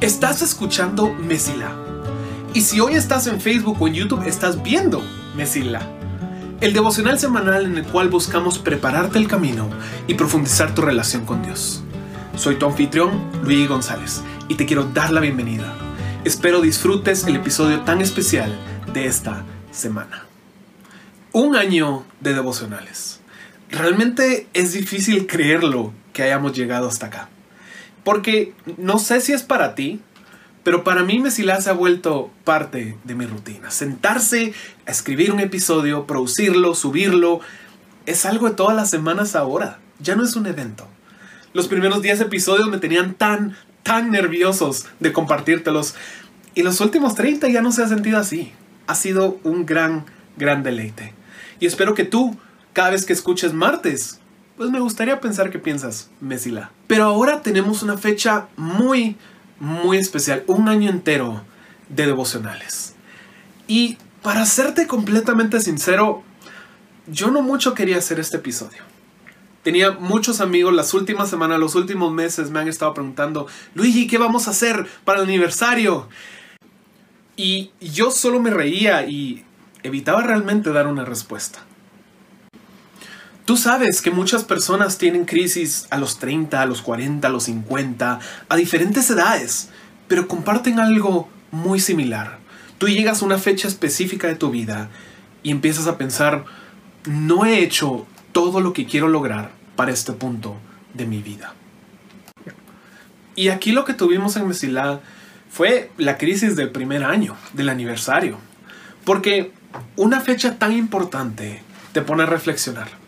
Estás escuchando Mesila. Y si hoy estás en Facebook o en YouTube, estás viendo Mesila. El devocional semanal en el cual buscamos prepararte el camino y profundizar tu relación con Dios. Soy tu anfitrión, Luis González, y te quiero dar la bienvenida. Espero disfrutes el episodio tan especial de esta semana. Un año de devocionales. Realmente es difícil creerlo que hayamos llegado hasta acá. Porque no sé si es para ti, pero para mí Mesilá se ha vuelto parte de mi rutina. Sentarse a escribir un episodio, producirlo, subirlo, es algo de todas las semanas ahora. Ya no es un evento. Los primeros 10 episodios me tenían tan, tan nerviosos de compartírtelos. Y los últimos 30 ya no se ha sentido así. Ha sido un gran, gran deleite. Y espero que tú, cada vez que escuches martes, pues me gustaría pensar que piensas, Mesila. Pero ahora tenemos una fecha muy, muy especial, un año entero de devocionales. Y para serte completamente sincero, yo no mucho quería hacer este episodio. Tenía muchos amigos las últimas semanas, los últimos meses me han estado preguntando, Luigi, ¿qué vamos a hacer para el aniversario? Y yo solo me reía y evitaba realmente dar una respuesta. Tú sabes que muchas personas tienen crisis a los 30, a los 40, a los 50, a diferentes edades, pero comparten algo muy similar. Tú llegas a una fecha específica de tu vida y empiezas a pensar, no he hecho todo lo que quiero lograr para este punto de mi vida. Y aquí lo que tuvimos en Mesilá fue la crisis del primer año, del aniversario. Porque una fecha tan importante te pone a reflexionar.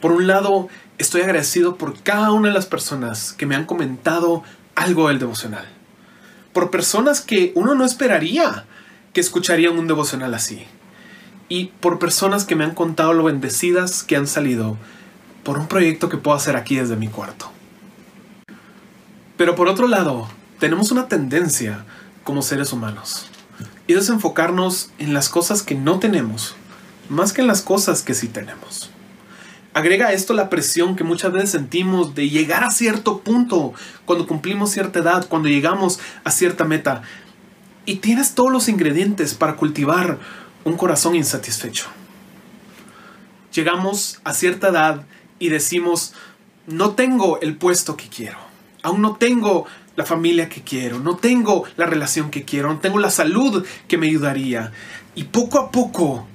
Por un lado, estoy agradecido por cada una de las personas que me han comentado algo del devocional. Por personas que uno no esperaría que escucharían un devocional así. Y por personas que me han contado lo bendecidas que han salido por un proyecto que puedo hacer aquí desde mi cuarto. Pero por otro lado, tenemos una tendencia como seres humanos. Y es enfocarnos en las cosas que no tenemos, más que en las cosas que sí tenemos. Agrega esto la presión que muchas veces sentimos de llegar a cierto punto cuando cumplimos cierta edad, cuando llegamos a cierta meta. Y tienes todos los ingredientes para cultivar un corazón insatisfecho. Llegamos a cierta edad y decimos, no tengo el puesto que quiero, aún no tengo la familia que quiero, no tengo la relación que quiero, no tengo la salud que me ayudaría. Y poco a poco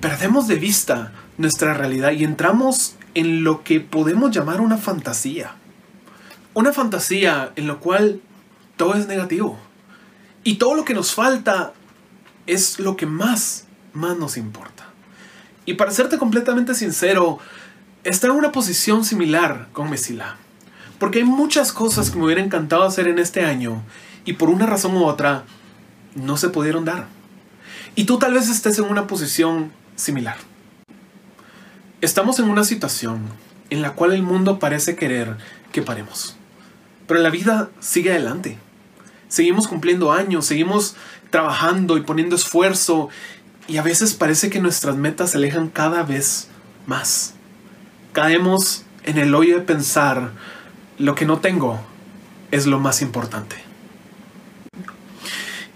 perdemos de vista nuestra realidad y entramos en lo que podemos llamar una fantasía. Una fantasía en la cual todo es negativo. Y todo lo que nos falta es lo que más, más nos importa. Y para serte completamente sincero, está en una posición similar con Mesila. Porque hay muchas cosas que me hubiera encantado hacer en este año y por una razón u otra no se pudieron dar. Y tú tal vez estés en una posición similar. Estamos en una situación en la cual el mundo parece querer que paremos. Pero la vida sigue adelante. Seguimos cumpliendo años, seguimos trabajando y poniendo esfuerzo y a veces parece que nuestras metas se alejan cada vez más. Caemos en el hoyo de pensar lo que no tengo es lo más importante.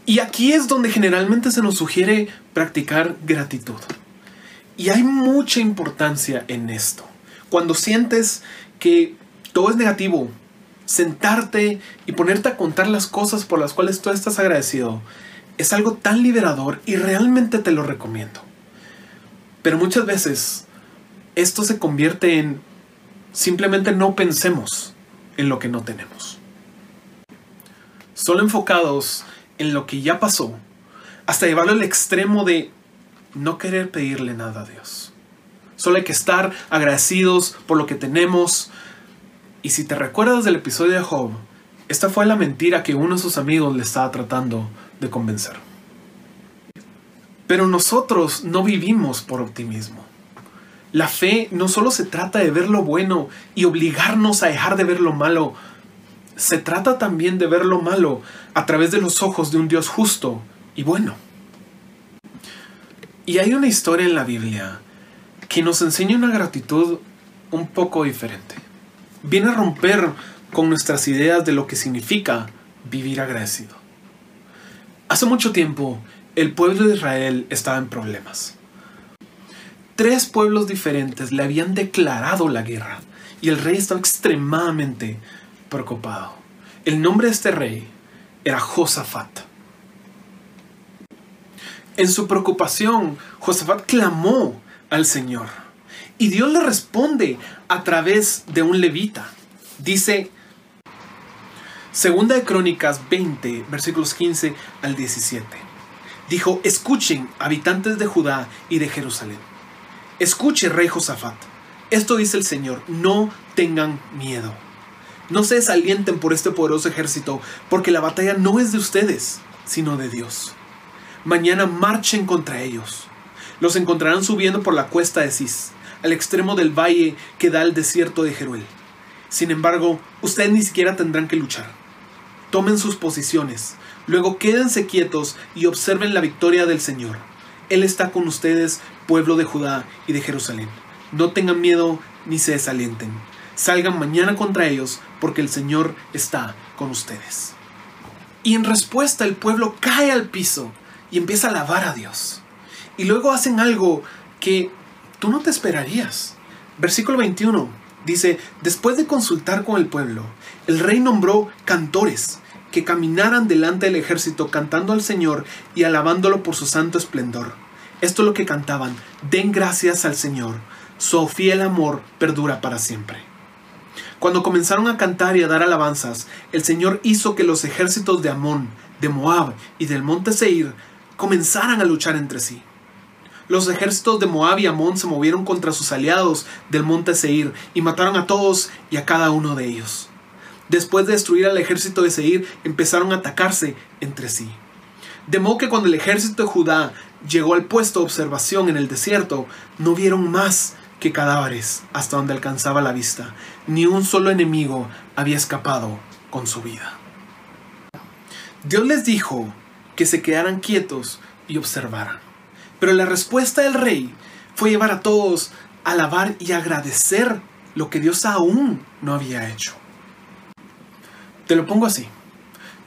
Y aquí es donde generalmente se nos sugiere practicar gratitud. Y hay mucha importancia en esto. Cuando sientes que todo es negativo, sentarte y ponerte a contar las cosas por las cuales tú estás agradecido es algo tan liberador y realmente te lo recomiendo. Pero muchas veces esto se convierte en simplemente no pensemos en lo que no tenemos. Solo enfocados en lo que ya pasó, hasta llevarlo al extremo de no querer pedirle nada a Dios. Solo hay que estar agradecidos por lo que tenemos. Y si te recuerdas del episodio de Job, esta fue la mentira que uno de sus amigos le estaba tratando de convencer. Pero nosotros no vivimos por optimismo. La fe no solo se trata de ver lo bueno y obligarnos a dejar de ver lo malo, se trata también de ver lo malo a través de los ojos de un Dios justo y bueno. Y hay una historia en la Biblia que nos enseña una gratitud un poco diferente. Viene a romper con nuestras ideas de lo que significa vivir agradecido. Hace mucho tiempo, el pueblo de Israel estaba en problemas. Tres pueblos diferentes le habían declarado la guerra y el rey estaba extremadamente preocupado. El nombre de este rey era Josafat. En su preocupación, Josafat clamó al Señor y Dios le responde a través de un levita. Dice, Segunda de Crónicas 20, versículos 15 al 17. Dijo, escuchen, habitantes de Judá y de Jerusalén. Escuche, rey Josafat. Esto dice el Señor, no tengan miedo. No se desalienten por este poderoso ejército, porque la batalla no es de ustedes, sino de Dios. Mañana marchen contra ellos. Los encontrarán subiendo por la cuesta de Cis, al extremo del valle que da al desierto de Jeruel. Sin embargo, ustedes ni siquiera tendrán que luchar tomen sus posiciones, luego quédense quietos y observen la victoria del Señor. Él está con ustedes, pueblo de Judá y de Jerusalén. No tengan miedo ni se desalienten. Salgan mañana contra ellos, porque el Señor está con ustedes. Y en respuesta el pueblo cae al piso y empieza a alabar a Dios. Y luego hacen algo que tú no te esperarías. Versículo 21 dice, después de consultar con el pueblo, el rey nombró cantores que caminaran delante del ejército cantando al Señor y alabándolo por su santo esplendor. Esto es lo que cantaban, den gracias al Señor, su fiel amor perdura para siempre. Cuando comenzaron a cantar y a dar alabanzas, el Señor hizo que los ejércitos de Amón, de Moab y del monte Seir comenzaran a luchar entre sí. Los ejércitos de Moab y Amón se movieron contra sus aliados del monte Seir y mataron a todos y a cada uno de ellos después de destruir al ejército de Seir, empezaron a atacarse entre sí. De modo que cuando el ejército de Judá llegó al puesto de observación en el desierto, no vieron más que cadáveres hasta donde alcanzaba la vista. Ni un solo enemigo había escapado con su vida. Dios les dijo que se quedaran quietos y observaran. Pero la respuesta del rey fue llevar a todos a alabar y agradecer lo que Dios aún no había hecho. Te lo pongo así.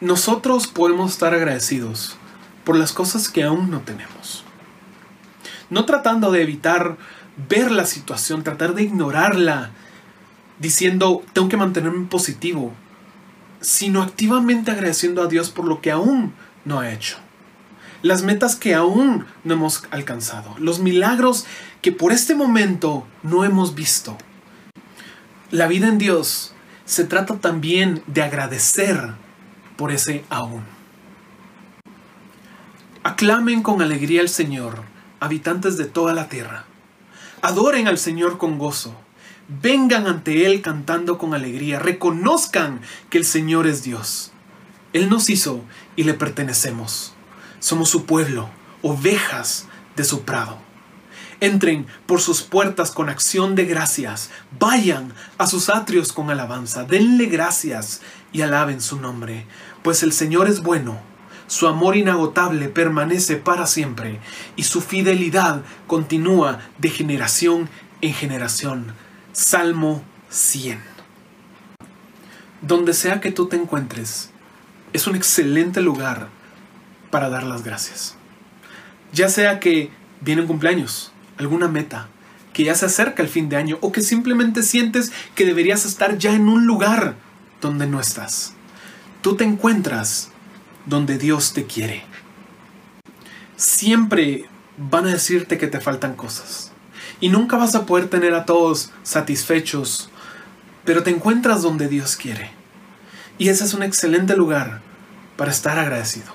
Nosotros podemos estar agradecidos por las cosas que aún no tenemos. No tratando de evitar ver la situación, tratar de ignorarla, diciendo, tengo que mantenerme positivo, sino activamente agradeciendo a Dios por lo que aún no ha hecho. Las metas que aún no hemos alcanzado, los milagros que por este momento no hemos visto. La vida en Dios se trata también de agradecer por ese aún. Aclamen con alegría al Señor, habitantes de toda la tierra. Adoren al Señor con gozo. Vengan ante Él cantando con alegría. Reconozcan que el Señor es Dios. Él nos hizo y le pertenecemos. Somos su pueblo, ovejas de su prado. Entren por sus puertas con acción de gracias. Vayan a sus atrios con alabanza. Denle gracias y alaben su nombre. Pues el Señor es bueno. Su amor inagotable permanece para siempre y su fidelidad continúa de generación en generación. Salmo 100. Donde sea que tú te encuentres, es un excelente lugar para dar las gracias. Ya sea que vienen cumpleaños, alguna meta, que ya se acerca el fin de año o que simplemente sientes que deberías estar ya en un lugar donde no estás. Tú te encuentras donde Dios te quiere. Siempre van a decirte que te faltan cosas y nunca vas a poder tener a todos satisfechos, pero te encuentras donde Dios quiere. Y ese es un excelente lugar para estar agradecido.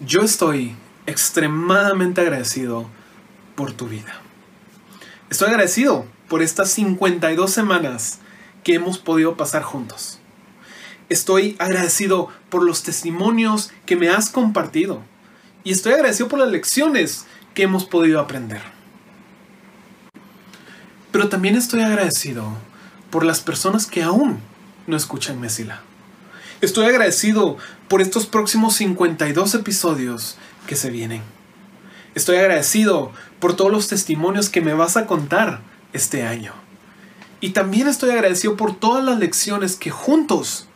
Yo estoy extremadamente agradecido por tu vida. Estoy agradecido por estas 52 semanas que hemos podido pasar juntos. Estoy agradecido por los testimonios que me has compartido. Y estoy agradecido por las lecciones que hemos podido aprender. Pero también estoy agradecido por las personas que aún no escuchan Mesila. Estoy agradecido por estos próximos 52 episodios que se vienen. Estoy agradecido por todos los testimonios que me vas a contar este año. Y también estoy agradecido por todas las lecciones que juntos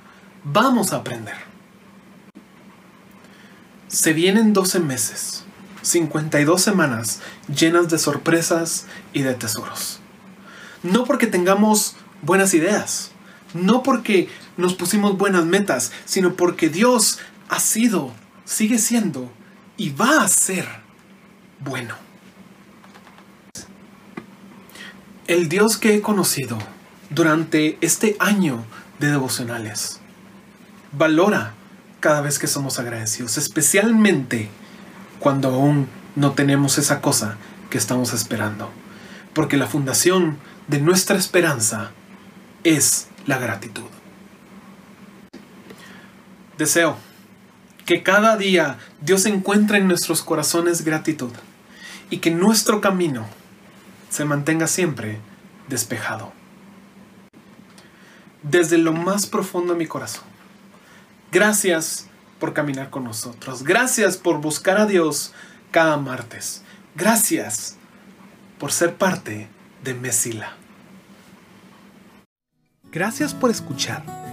Vamos a aprender. Se vienen 12 meses, 52 semanas llenas de sorpresas y de tesoros. No porque tengamos buenas ideas, no porque nos pusimos buenas metas, sino porque Dios ha sido, sigue siendo y va a ser bueno. El Dios que he conocido durante este año de devocionales valora cada vez que somos agradecidos, especialmente cuando aún no tenemos esa cosa que estamos esperando. Porque la fundación de nuestra esperanza es la gratitud. Deseo que cada día Dios encuentre en nuestros corazones gratitud y que nuestro camino se mantenga siempre despejado. Desde lo más profundo de mi corazón, gracias por caminar con nosotros. Gracias por buscar a Dios cada martes. Gracias por ser parte de Mesila. Gracias por escuchar.